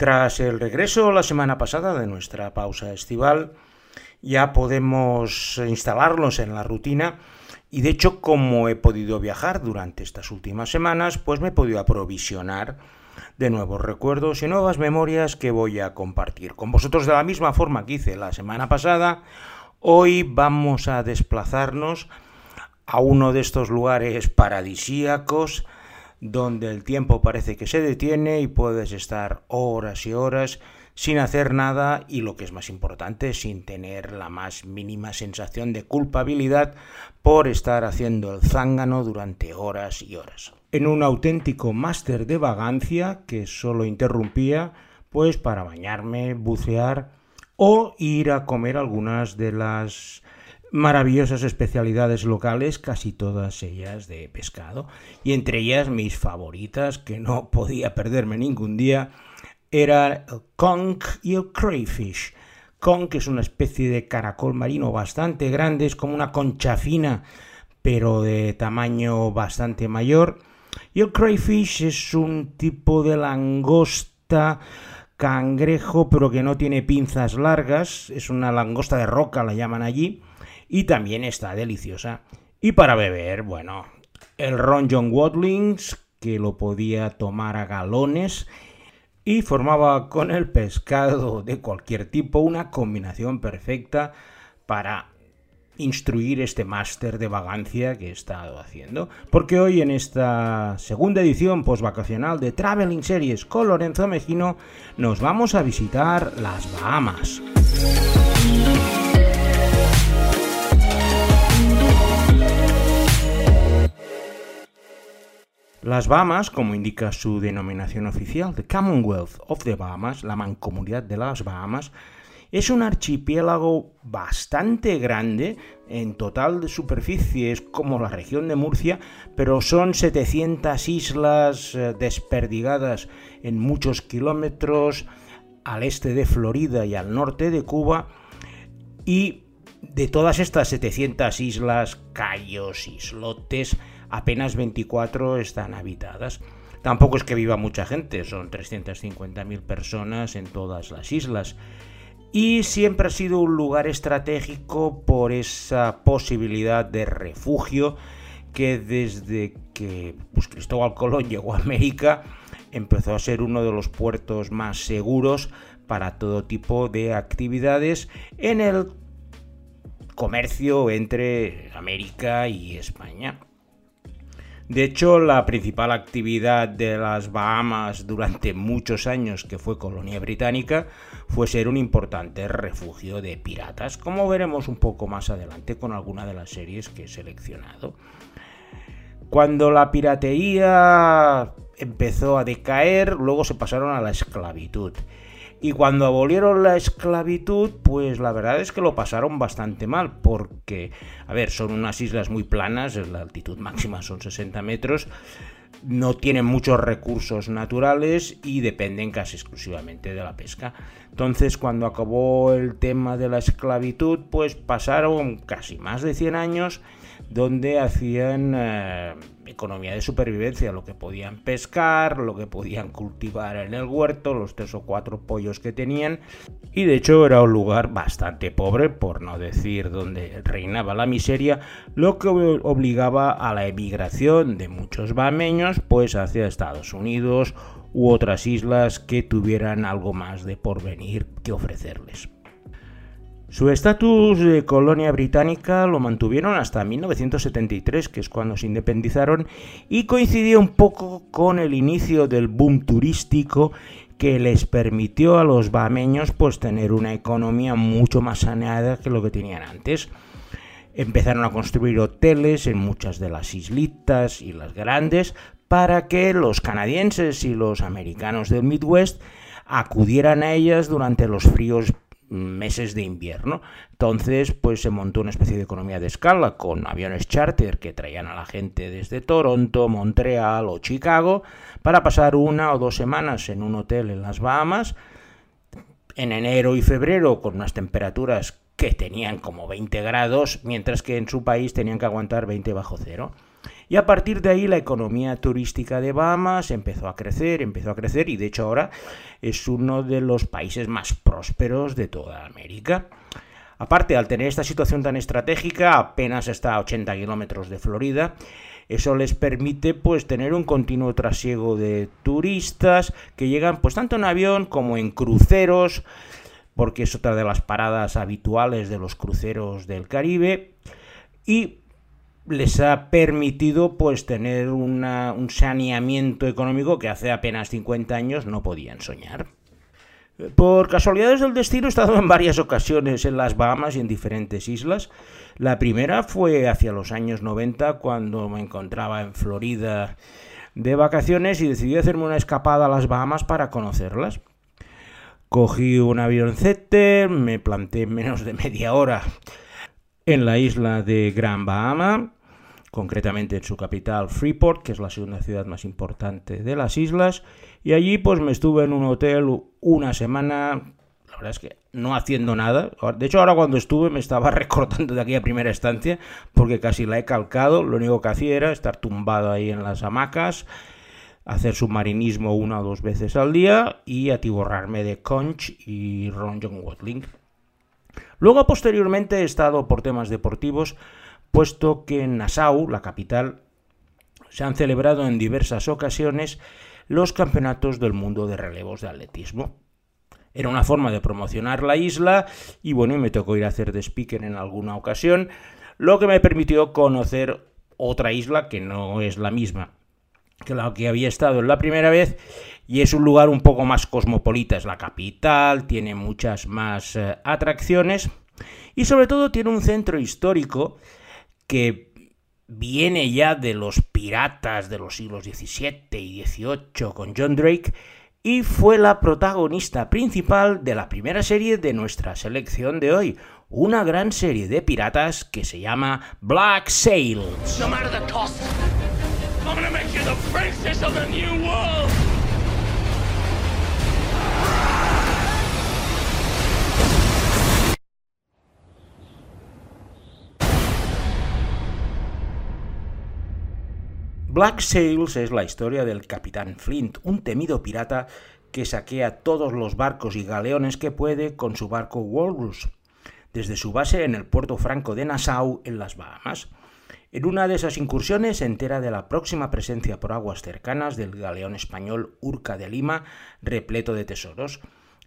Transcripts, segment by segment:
Tras el regreso la semana pasada de nuestra pausa estival, ya podemos instalarnos en la rutina y de hecho como he podido viajar durante estas últimas semanas, pues me he podido aprovisionar de nuevos recuerdos y nuevas memorias que voy a compartir con vosotros de la misma forma que hice la semana pasada. Hoy vamos a desplazarnos a uno de estos lugares paradisíacos donde el tiempo parece que se detiene y puedes estar horas y horas sin hacer nada y lo que es más importante, sin tener la más mínima sensación de culpabilidad por estar haciendo el zángano durante horas y horas. En un auténtico máster de vagancia que solo interrumpía pues para bañarme, bucear o ir a comer algunas de las maravillosas especialidades locales, casi todas ellas de pescado, y entre ellas mis favoritas, que no podía perderme ningún día, era el conch y el crayfish. Conch es una especie de caracol marino bastante grande, es como una concha fina, pero de tamaño bastante mayor. Y el crayfish es un tipo de langosta cangrejo, pero que no tiene pinzas largas, es una langosta de roca, la llaman allí, y también está deliciosa. Y para beber, bueno, el ron John Watlings, que lo podía tomar a galones, y formaba con el pescado de cualquier tipo una combinación perfecta para instruir este máster de vagancia que he estado haciendo. Porque hoy en esta segunda edición postvacacional de Traveling Series con Lorenzo Mejino nos vamos a visitar las Bahamas. Las Bahamas, como indica su denominación oficial, The Commonwealth of the Bahamas, la mancomunidad de las Bahamas, es un archipiélago bastante grande, en total de superficie es como la región de Murcia, pero son 700 islas eh, desperdigadas en muchos kilómetros al este de Florida y al norte de Cuba, y de todas estas 700 islas, cayos, islotes, apenas 24 están habitadas. Tampoco es que viva mucha gente, son 350.000 personas en todas las islas. Y siempre ha sido un lugar estratégico por esa posibilidad de refugio que desde que pues, Cristóbal Colón llegó a América empezó a ser uno de los puertos más seguros para todo tipo de actividades en el comercio entre América y España. De hecho, la principal actividad de las Bahamas durante muchos años, que fue colonia británica, fue ser un importante refugio de piratas, como veremos un poco más adelante con alguna de las series que he seleccionado. Cuando la piratería empezó a decaer, luego se pasaron a la esclavitud. Y cuando abolieron la esclavitud, pues la verdad es que lo pasaron bastante mal, porque, a ver, son unas islas muy planas, la altitud máxima son 60 metros, no tienen muchos recursos naturales y dependen casi exclusivamente de la pesca. Entonces, cuando acabó el tema de la esclavitud, pues pasaron casi más de 100 años donde hacían eh, economía de supervivencia, lo que podían pescar, lo que podían cultivar en el huerto, los tres o cuatro pollos que tenían, y de hecho era un lugar bastante pobre, por no decir donde reinaba la miseria, lo que obligaba a la emigración de muchos bameños pues hacia Estados Unidos u otras islas que tuvieran algo más de porvenir que ofrecerles. Su estatus de colonia británica lo mantuvieron hasta 1973, que es cuando se independizaron, y coincidió un poco con el inicio del boom turístico que les permitió a los bahameños pues tener una economía mucho más saneada que lo que tenían antes. Empezaron a construir hoteles en muchas de las islitas y las grandes para que los canadienses y los americanos del Midwest acudieran a ellas durante los fríos meses de invierno. Entonces, pues se montó una especie de economía de escala con aviones charter que traían a la gente desde Toronto, Montreal o Chicago para pasar una o dos semanas en un hotel en las Bahamas en enero y febrero con unas temperaturas que tenían como 20 grados, mientras que en su país tenían que aguantar 20 bajo cero. Y a partir de ahí la economía turística de Bahamas empezó a crecer, empezó a crecer y de hecho ahora es uno de los países más prósperos de toda América. Aparte, al tener esta situación tan estratégica, apenas está a 80 kilómetros de Florida, eso les permite pues tener un continuo trasiego de turistas que llegan pues tanto en avión como en cruceros, porque es otra de las paradas habituales de los cruceros del Caribe y les ha permitido pues tener un saneamiento económico que hace apenas 50 años no podían soñar. Por casualidades del destino he estado en varias ocasiones en las Bahamas y en diferentes islas. La primera fue hacia los años 90 cuando me encontraba en Florida de vacaciones y decidí hacerme una escapada a las Bahamas para conocerlas. Cogí un avioncete, me planté menos de media hora en la isla de Gran Bahama, concretamente en su capital Freeport, que es la segunda ciudad más importante de las islas, y allí pues me estuve en un hotel una semana, la verdad es que no haciendo nada. De hecho, ahora cuando estuve me estaba recordando de aquella primera estancia porque casi la he calcado. Lo único que hacía era estar tumbado ahí en las hamacas hacer submarinismo una o dos veces al día y atiborrarme de conch y ron John Watling. Luego, posteriormente, he estado por temas deportivos, puesto que en Nassau, la capital, se han celebrado en diversas ocasiones los campeonatos del mundo de relevos de atletismo. Era una forma de promocionar la isla y bueno, me tocó ir a hacer de speaker en alguna ocasión, lo que me permitió conocer otra isla que no es la misma que la que había estado en la primera vez y es un lugar un poco más cosmopolita, es la capital, tiene muchas más eh, atracciones y sobre todo tiene un centro histórico que viene ya de los piratas de los siglos XVII y XVIII con John Drake y fue la protagonista principal de la primera serie de nuestra selección de hoy, una gran serie de piratas que se llama Black Sails. Black Sails es la historia del capitán Flint, un temido pirata que saquea todos los barcos y galeones que puede con su barco Walrus, desde su base en el puerto franco de Nassau, en las Bahamas. En una de esas incursiones se entera de la próxima presencia por aguas cercanas del galeón español Urca de Lima, repleto de tesoros.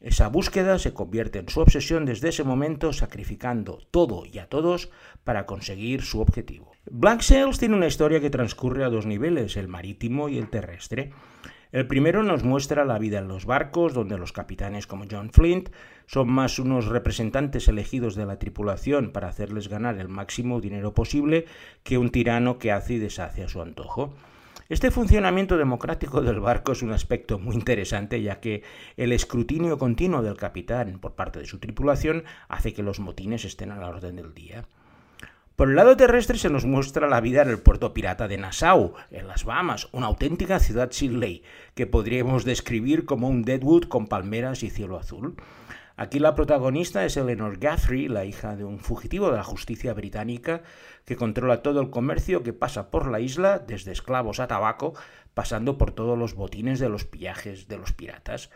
Esa búsqueda se convierte en su obsesión desde ese momento, sacrificando todo y a todos para conseguir su objetivo. Black Sails tiene una historia que transcurre a dos niveles, el marítimo y el terrestre. El primero nos muestra la vida en los barcos, donde los capitanes como John Flint son más unos representantes elegidos de la tripulación para hacerles ganar el máximo dinero posible que un tirano que hace y deshace a su antojo. Este funcionamiento democrático del barco es un aspecto muy interesante ya que el escrutinio continuo del capitán por parte de su tripulación hace que los motines estén a la orden del día. Por el lado terrestre se nos muestra la vida en el puerto pirata de Nassau, en las Bahamas, una auténtica ciudad sin ley, que podríamos describir como un Deadwood con palmeras y cielo azul. Aquí la protagonista es Eleanor Guthrie, la hija de un fugitivo de la justicia británica que controla todo el comercio que pasa por la isla, desde esclavos a tabaco, pasando por todos los botines de los pillajes de los piratas.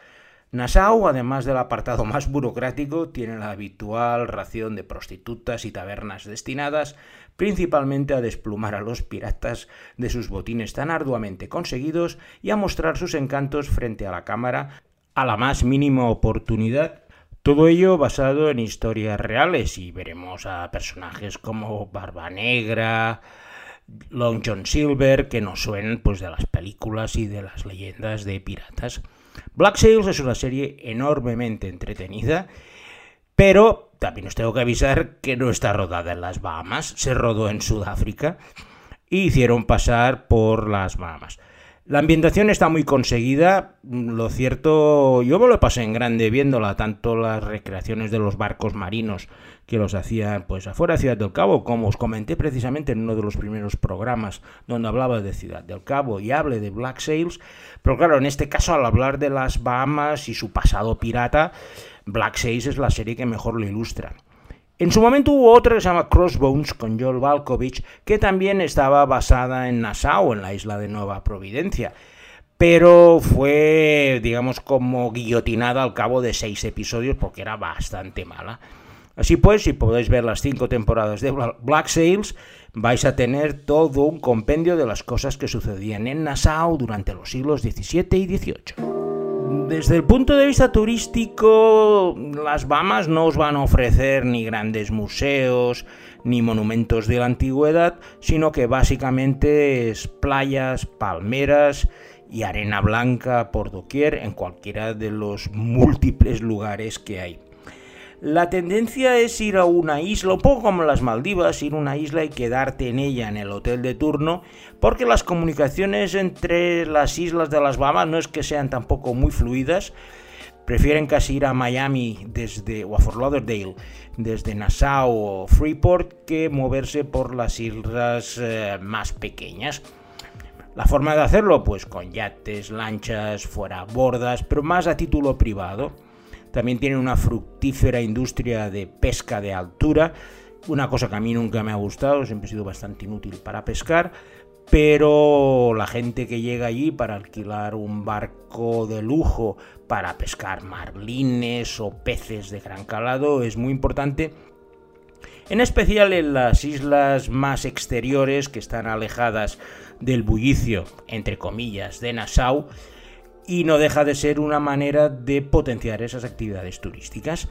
Nassau, además del apartado más burocrático, tiene la habitual ración de prostitutas y tabernas destinadas principalmente a desplumar a los piratas de sus botines tan arduamente conseguidos y a mostrar sus encantos frente a la cámara a la más mínima oportunidad. Todo ello basado en historias reales y veremos a personajes como Barba Negra, Long John Silver, que nos suenan pues, de las películas y de las leyendas de piratas. Black Sails es una serie enormemente entretenida, pero también os tengo que avisar que no está rodada en las Bahamas, se rodó en Sudáfrica y hicieron pasar por las Bahamas. La ambientación está muy conseguida, lo cierto, yo me lo pasé en grande viéndola, tanto las recreaciones de los barcos marinos que los hacían pues afuera de Ciudad del Cabo, como os comenté precisamente en uno de los primeros programas donde hablaba de Ciudad del Cabo y hable de Black Sails, pero claro, en este caso al hablar de las Bahamas y su pasado pirata, Black Sails es la serie que mejor lo ilustra. En su momento hubo otra que se llama Crossbones con Joel Balkovich, que también estaba basada en Nassau, en la isla de Nueva Providencia, pero fue, digamos, como guillotinada al cabo de seis episodios porque era bastante mala. Así pues, si podéis ver las cinco temporadas de Black Sails, vais a tener todo un compendio de las cosas que sucedían en Nassau durante los siglos XVII y XVIII. Desde el punto de vista turístico, las Bahamas no os van a ofrecer ni grandes museos ni monumentos de la antigüedad, sino que básicamente es playas, palmeras y arena blanca por doquier en cualquiera de los múltiples lugares que hay. La tendencia es ir a una isla, un poco como las Maldivas, ir a una isla y quedarte en ella en el hotel de turno, porque las comunicaciones entre las islas de las Bahamas no es que sean tampoco muy fluidas. Prefieren casi ir a Miami desde, o a Fort Lauderdale desde Nassau o Freeport que moverse por las islas eh, más pequeñas. La forma de hacerlo, pues con yates, lanchas, fuera bordas, pero más a título privado. También tiene una fructífera industria de pesca de altura, una cosa que a mí nunca me ha gustado, siempre he sido bastante inútil para pescar, pero la gente que llega allí para alquilar un barco de lujo para pescar marlines o peces de gran calado es muy importante, en especial en las islas más exteriores que están alejadas del bullicio, entre comillas, de Nassau, y no deja de ser una manera de potenciar esas actividades turísticas.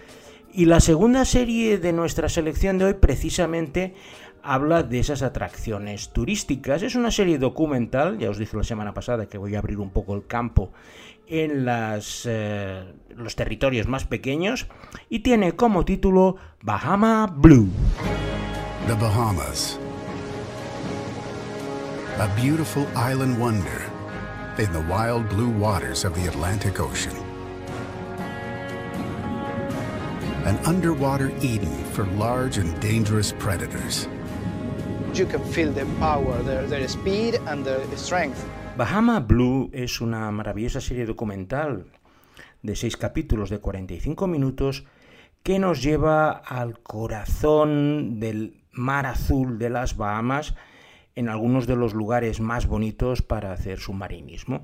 Y la segunda serie de nuestra selección de hoy precisamente habla de esas atracciones turísticas. Es una serie documental, ya os dije la semana pasada que voy a abrir un poco el campo en las, eh, los territorios más pequeños y tiene como título Bahama Blue. The Bahamas. A beautiful island wonder in the wild blue waters of the Atlantic Ocean. An underwater Eden for large and dangerous predators. You can feel their power, their, their speed and their strength. Bahama Blue es una maravillosa serie documental de seis capítulos de 45 minutos que nos lleva al corazón del mar azul de las Bahamas en algunos de los lugares más bonitos para hacer submarinismo.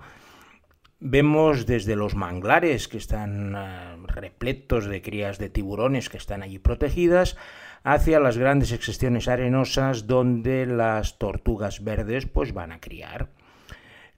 Vemos desde los manglares que están uh, repletos de crías de tiburones que están allí protegidas, hacia las grandes excepciones arenosas donde las tortugas verdes pues van a criar.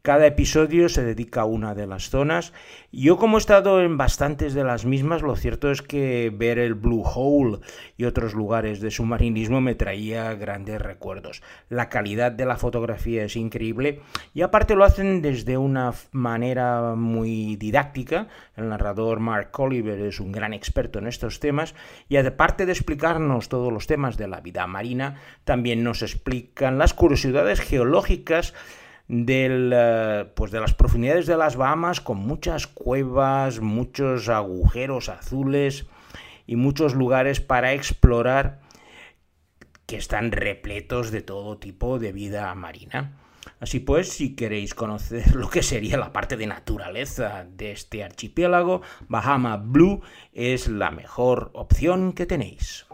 Cada episodio se dedica a una de las zonas. Yo como he estado en bastantes de las mismas, lo cierto es que ver el Blue Hole y otros lugares de submarinismo me traía grandes recuerdos. La calidad de la fotografía es increíble y aparte lo hacen desde una manera muy didáctica. El narrador Mark Oliver es un gran experto en estos temas y aparte de explicarnos todos los temas de la vida marina, también nos explican las curiosidades geológicas eh, pues de las profundidades de las Bahamas con muchas cuevas, muchos agujeros azules y muchos lugares para explorar que están repletos de todo tipo de vida marina. Así pues, si queréis conocer lo que sería la parte de naturaleza de este archipiélago, Bahama Blue es la mejor opción que tenéis.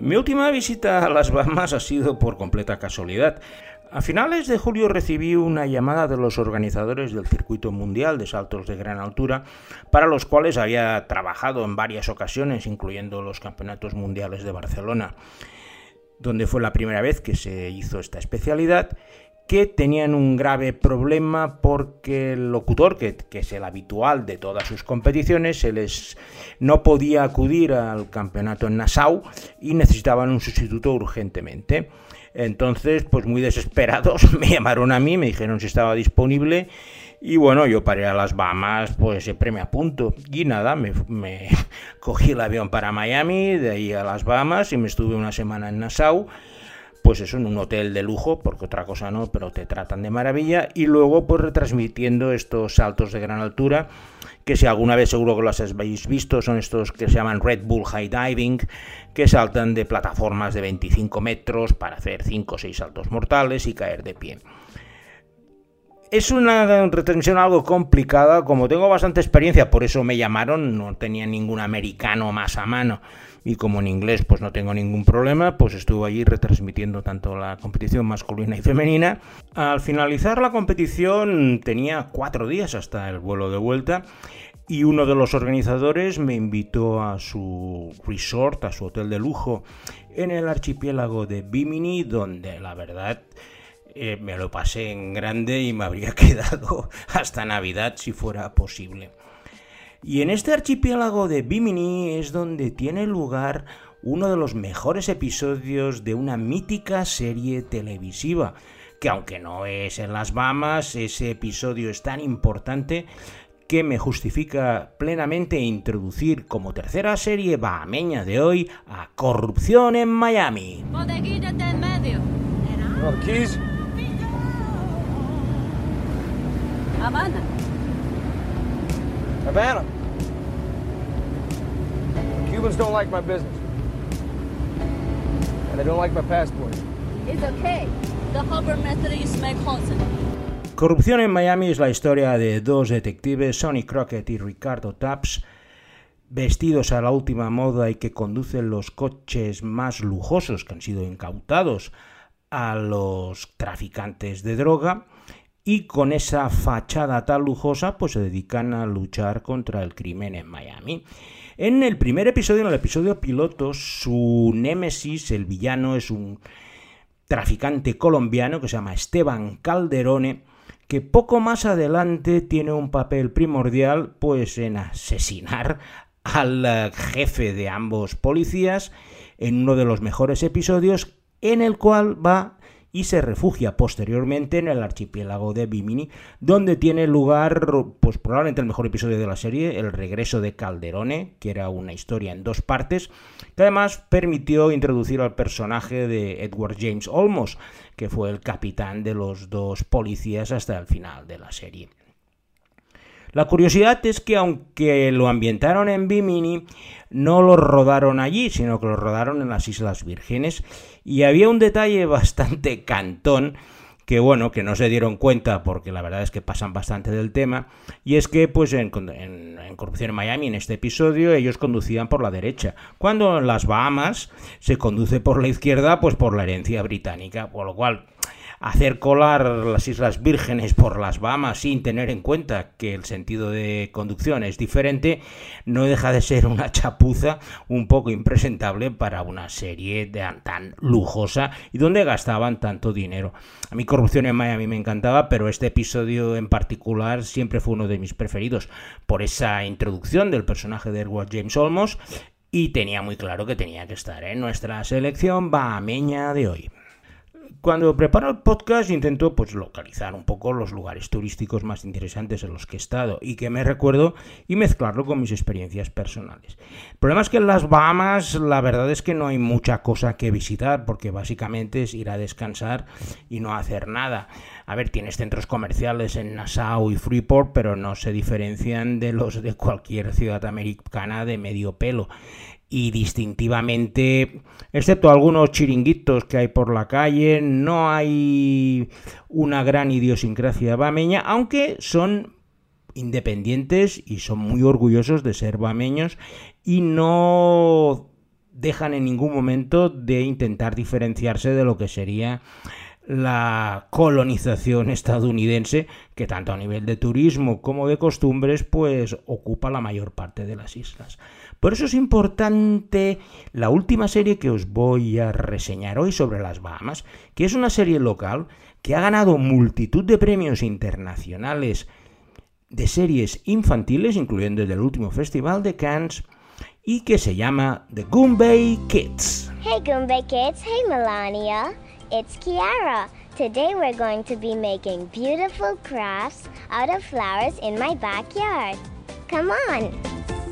Mi última visita a las Bahamas ha sido por completa casualidad. A finales de julio recibí una llamada de los organizadores del Circuito Mundial de Saltos de Gran Altura, para los cuales había trabajado en varias ocasiones, incluyendo los Campeonatos Mundiales de Barcelona, donde fue la primera vez que se hizo esta especialidad, que tenían un grave problema porque el locutor, que, es el habitual de todas sus competiciones, no podía acudir al campeonato en Nassau y necesitaban un sustituto urgentemente. Entonces, pues muy desesperados, me llamaron a mí, me dijeron si estaba disponible. Y bueno, yo paré a las Bahamas, pues siempre me apunto. Y nada, me, me, cogí el avión para Miami, de ahí a las Bahamas, y me estuve una semana en Nassau. Pues eso, en un hotel de lujo, porque otra cosa no, pero te tratan de maravilla. Y luego, pues retransmitiendo estos saltos de gran altura que si alguna vez seguro que los habéis visto, son estos que se llaman Red Bull High Diving, que saltan de plataformas de 25 metros para hacer 5 o 6 saltos mortales y caer de pie. Es una retención algo complicada, como tengo bastante experiencia, por eso me llamaron, no tenía ningún americano más a mano y como en inglés pues no tengo ningún problema, pues estuve allí retransmitiendo tanto la competición masculina y femenina. Al finalizar la competición tenía cuatro días hasta el vuelo de vuelta y uno de los organizadores me invitó a su resort, a su hotel de lujo en el archipiélago de Bimini, donde la verdad eh, me lo pasé en grande y me habría quedado hasta Navidad si fuera posible. Y en este archipiélago de Bimini es donde tiene lugar uno de los mejores episodios de una mítica serie televisiva, que aunque no es en las Bahamas, ese episodio es tan importante que me justifica plenamente introducir como tercera serie bahameña de hoy a Corrupción en Miami. en medio. Havana. Cubans don't like my business. And they don't like my passport. It's okay. The Harbor Methodist make Corrupción en Miami es la historia de dos detectives, Sonny Crockett y Ricardo Taps, vestidos a la última moda y que conducen los coches más lujosos que han sido incautados a los traficantes de droga y con esa fachada tan lujosa pues se dedican a luchar contra el crimen en Miami. En el primer episodio, en el episodio piloto, su némesis, el villano, es un traficante colombiano que se llama Esteban Calderone, que poco más adelante tiene un papel primordial pues en asesinar al eh, jefe de ambos policías en uno de los mejores episodios en el cual va y se refugia posteriormente en el archipiélago de Bimini, donde tiene lugar, pues probablemente el mejor episodio de la serie, el regreso de Calderone, que era una historia en dos partes, que además permitió introducir al personaje de Edward James Olmos, que fue el capitán de los dos policías hasta el final de la serie. La curiosidad es que aunque lo ambientaron en Bimini, no lo rodaron allí, sino que lo rodaron en las Islas Vírgenes. Y había un detalle bastante cantón que bueno, que no se dieron cuenta porque la verdad es que pasan bastante del tema, y es que pues en, en, Corrupción en Miami, en este episodio, ellos conducían por la derecha, cuando en las Bahamas se conduce por la izquierda, pues por la herencia británica, por lo cual hacer colar las Islas Vírgenes por las Bahamas sin tener en cuenta que el sentido de conducción es diferente, no deja de ser una chapuza un poco impresentable para una serie tan lujosa y donde gastaban tanto dinero. A mí Corrupción en Miami me encantaba, pero este episodio en particular siempre fue uno de mis preferidos por esa introducción del personaje de Edward James Olmos y tenía muy claro que tenía que estar en nuestra selección bahameña de hoy. Cuando preparo el podcast intento pues localizar un poco los lugares turísticos más interesantes en los que he estado y que me recuerdo y mezclarlo con mis experiencias personales. El problema es que en las Bahamas la verdad es que no hay mucha cosa que visitar porque básicamente es ir a descansar y no hacer nada. A ver, tienes centros comerciales en Nassau y Freeport, pero no se diferencian de los de cualquier ciudad americana de medio pelo. Y distintivamente, excepto algunos chiringuitos que hay por la calle, no hay una gran idiosincrasia bameña, aunque son independientes y son muy orgullosos de ser bameños y no dejan en ningún momento de intentar diferenciarse de lo que sería la colonización estadounidense que tanto a nivel de turismo como de costumbres pues ocupa la mayor parte de las islas. Por eso es importante la última serie que os voy a reseñar hoy sobre las Bahamas, que es una serie local que ha ganado multitud de premios internacionales de series infantiles, incluyendo el último Festival de Cannes, y que se llama The Goombay Kids. Hey Goombay Kids, hey Melania, it's Kiara. Today we're going to be making beautiful crafts out of flowers in my backyard. Come on!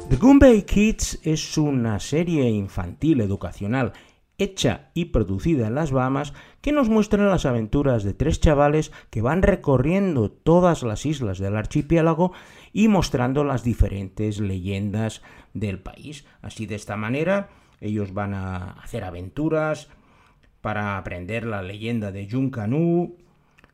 The Goombay Kids es una serie infantil educacional hecha y producida en las Bahamas que nos muestra las aventuras de tres chavales que van recorriendo todas las islas del archipiélago y mostrando las diferentes leyendas del país. Así de esta manera ellos van a hacer aventuras para aprender la leyenda de Junkanu,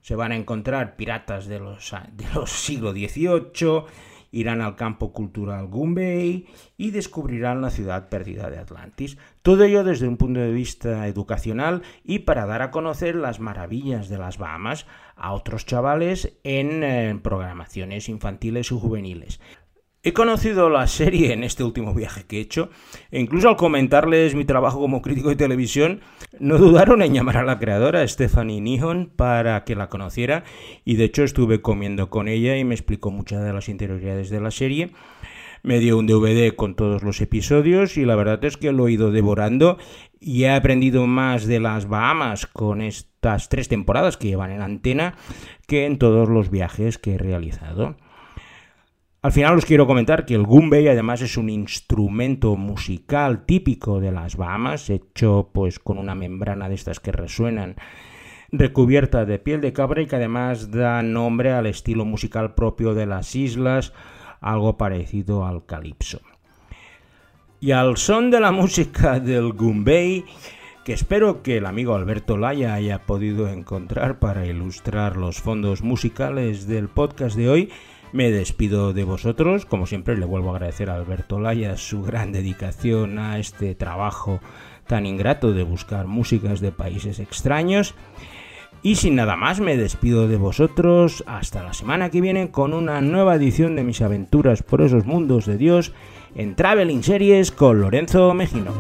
se van a encontrar piratas de los, de los siglo XVIII, irán al campo cultural Gumbay y descubrirán la ciudad perdida de Atlantis. Todo ello desde un punto de vista educacional y para dar a conocer las maravillas de las Bahamas a otros chavales en eh, programaciones infantiles y juveniles. He conocido la serie en este último viaje que he hecho e incluso al comentarles mi trabajo como crítico de televisión no dudaron en llamar a la creadora Stephanie Nihon para que la conociera y de hecho estuve comiendo con ella y me explicó muchas de las interioridades de la serie. Me dio un DVD con todos los episodios y la verdad es que lo he ido devorando y he aprendido más de las Bahamas con estas tres temporadas que llevan en antena que en todos los viajes que he realizado. Al final os quiero comentar que el gumbey además es un instrumento musical típico de las Bahamas, hecho pues con una membrana de estas que resuenan, recubierta de piel de cabra y que además da nombre al estilo musical propio de las islas, algo parecido al calipso. Y al son de la música del gumbey, que espero que el amigo Alberto Laya haya podido encontrar para ilustrar los fondos musicales del podcast de hoy, me despido de vosotros, como siempre le vuelvo a agradecer a Alberto Laya su gran dedicación a este trabajo tan ingrato de buscar músicas de países extraños. Y sin nada más, me despido de vosotros hasta la semana que viene con una nueva edición de mis aventuras por esos mundos de Dios en Traveling Series con Lorenzo Mejino.